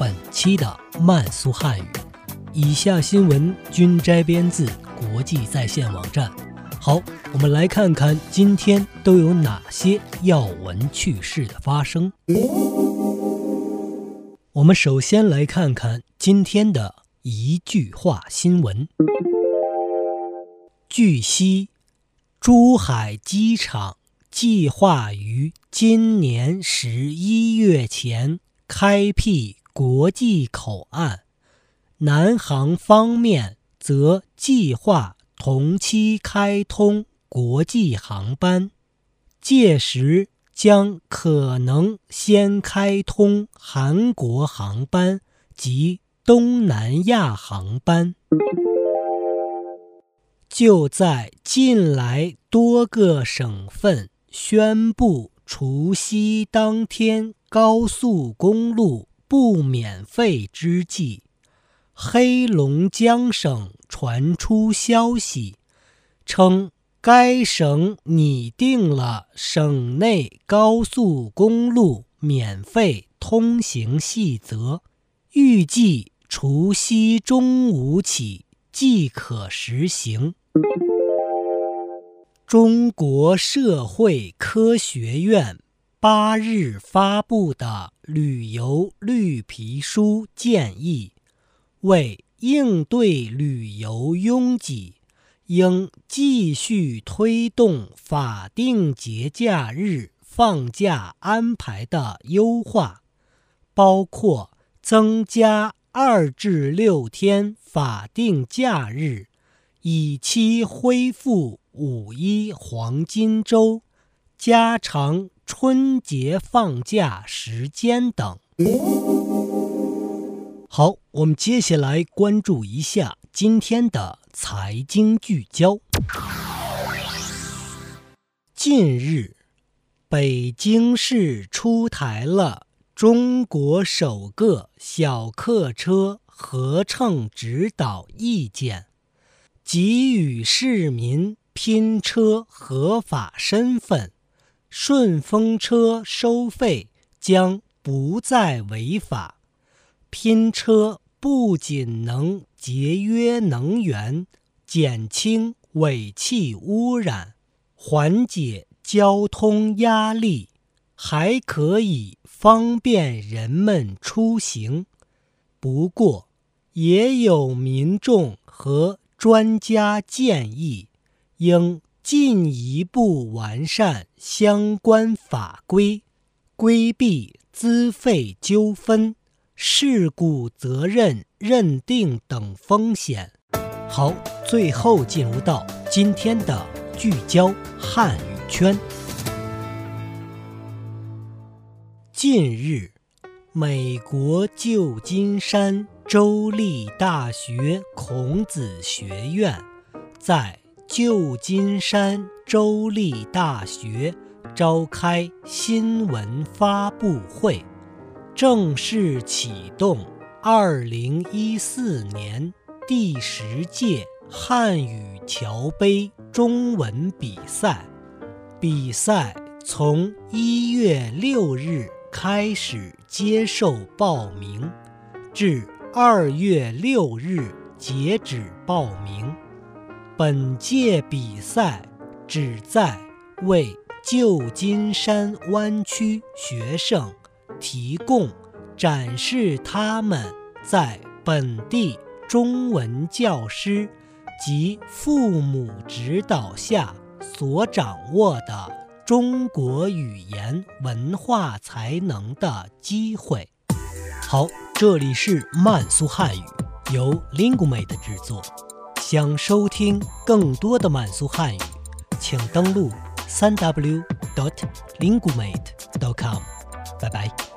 本期的慢速汉语。以下新闻均摘编自国际在线网站。好，我们来看看今天都有哪些要闻趣事的发生。我们首先来看看今天的一句话新闻。据悉，珠海机场。计划于今年十一月前开辟国际口岸，南航方面则计划同期开通国际航班，届时将可能先开通韩国航班及东南亚航班。就在近来，多个省份。宣布除夕当天高速公路不免费之际，黑龙江省传出消息，称该省拟定了省内高速公路免费通行细则，预计除夕中午起即可实行。中国社会科学院八日发布的旅游绿皮书建议，为应对旅游拥挤，应继续推动法定节假日放假安排的优化，包括增加二至六天法定假日，以期恢复。五一黄金周、加长春节放假时间等。好，我们接下来关注一下今天的财经聚焦。近日，北京市出台了中国首个小客车合乘指导意见，给予市民。拼车合法身份，顺风车收费将不再违法。拼车不仅能节约能源、减轻尾气污染、缓解交通压力，还可以方便人们出行。不过，也有民众和专家建议。应进一步完善相关法规，规避资费纠纷、事故责任认定等风险。好，最后进入到今天的聚焦汉语圈。近日，美国旧金山州立大学孔子学院在。旧金山州立大学召开新闻发布会，正式启动2014年第十届汉语桥杯中文比赛。比赛从1月6日开始接受报名，至2月6日截止报名。本届比赛旨在为旧金山湾区学生提供展示他们在本地中文教师及父母指导下所掌握的中国语言文化才能的机会。好，这里是慢速汉语，由 Linguemate 制作。想收听更多的满族汉语，请登录三 w dot lingumate dot com。拜拜。